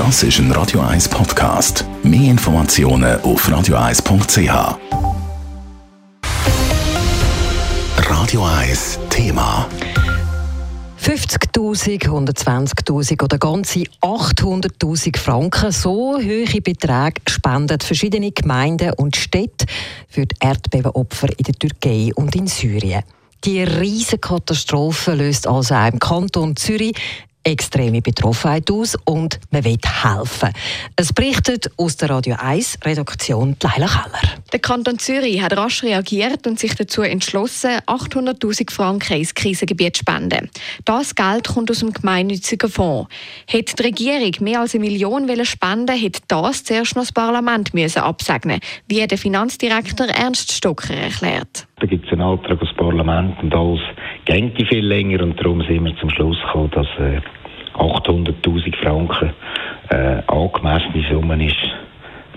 Das ist ein Radio 1 Podcast. Mehr Informationen auf radio1.ch. Radio 1 Thema. 50.000, 120.000 oder ganze 800.000 Franken. So hohe Beträge spenden verschiedene Gemeinden und Städte für die Erdbebenopfer in der Türkei und in Syrien. Die riesige Katastrophe löst also auch im Kanton Zürich extreme Betroffenheit aus und man will helfen. Es berichtet aus der Radio 1 Redaktion Leila Keller. Der Kanton Zürich hat rasch reagiert und sich dazu entschlossen, 800.000 Franken ins Krisengebiet zu spenden. Das Geld kommt aus dem gemeinnützigen Fonds. Hätte die Regierung mehr als eine Million spenden hätte das zuerst noch das Parlament müssen absegnen wie der Finanzdirektor Ernst Stocker erklärt. Da gibt es einen Antrag aus dem Parlament und alles geht viel länger und darum sind wir zum Schluss gekommen, dass äh, 800'000 Franken äh, angemessene Summe ist,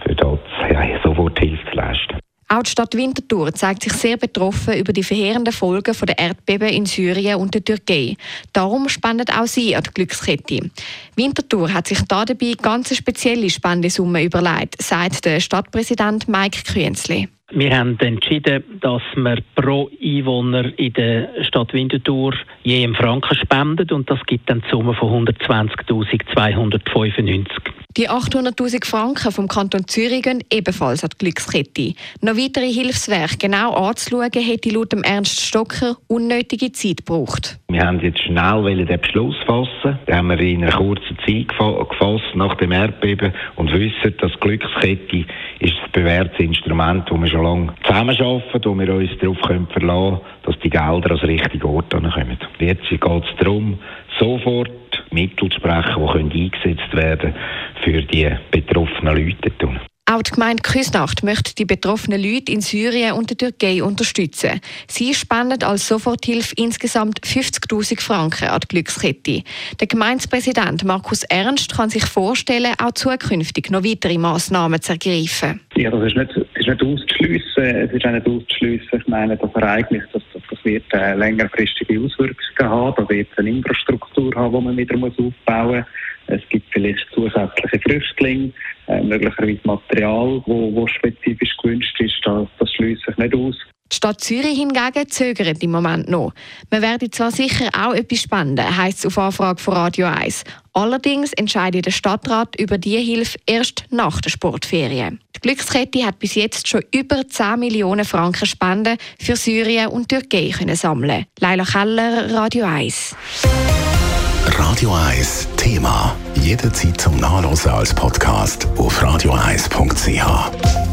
für dort ja, Soforthilfe zu leisten. Auch die Stadt Winterthur zeigt sich sehr betroffen über die verheerenden Folgen der Erdbeben in Syrien und der Türkei. Darum spendet auch sie an die Glückskette. Winterthur hat sich da dabei ganz spezielle Spendesumme überlegt, sagt der Stadtpräsident Mike Künzli. Wir haben entschieden, dass wir pro Einwohner in der Stadt Winterthur je einen Franken spendet und das gibt dann die Summe von 120.295. Die 800.000 Franken vom Kanton Zürich gehen ebenfalls an die Glückskette. Noch weitere Hilfswerke genau anzuschauen, hätte laut Ernst Stocker unnötige Zeit gebraucht. Wir haben jetzt schnell den Beschluss fassen. Den haben wir in einer kurzen Zeit gefasst nach dem Erdbeben und wissen, dass die Glückskette ist ein bewährtes Instrument, das wir schon lange zusammenarbeiten, wo wir uns darauf verlassen können, dass die Gelder an den richtigen Ort kommen. Jetzt geht es darum, sofort Mittel zu sprechen, die eingesetzt werden für die betroffenen Leute. Auch die Gemeinde Küsnacht möchte die betroffenen Leute in Syrien und der Türkei unterstützen. Sie spendet als Soforthilfe insgesamt 50.000 Franken an die Glückskette. Der Gemeindepräsident Markus Ernst kann sich vorstellen, auch zukünftig noch weitere Massnahmen zu ergreifen. Ja, das ist nicht, ist nicht auszuschliessen. Es ist auch nicht auszuschliessen. Ich meine, das Ereignis, das wird äh, längerfristige Auswirkungen haben. Da wird es eine Infrastruktur haben, die man wieder muss aufbauen muss. Es gibt vielleicht zusätzliche Flüchtlinge, äh, möglicherweise Material, wo, wo spezifisch gewünscht ist. Das, das schließt sich nicht aus. Die Stadt Zürich hingegen zögert im Moment noch. Man werde zwar sicher auch etwas spenden, heisst es auf Anfrage von Radio 1. Allerdings entscheidet der Stadtrat über die Hilfe erst nach der Sportferien. Die Glückskette hat bis jetzt schon über 10 Millionen Franken Spenden für Syrien und Türkei können sammeln. Leila Keller, Radio 1. Radio 1 Thema. Jederzeit zum Nachlesen als Podcast auf radio1.ch.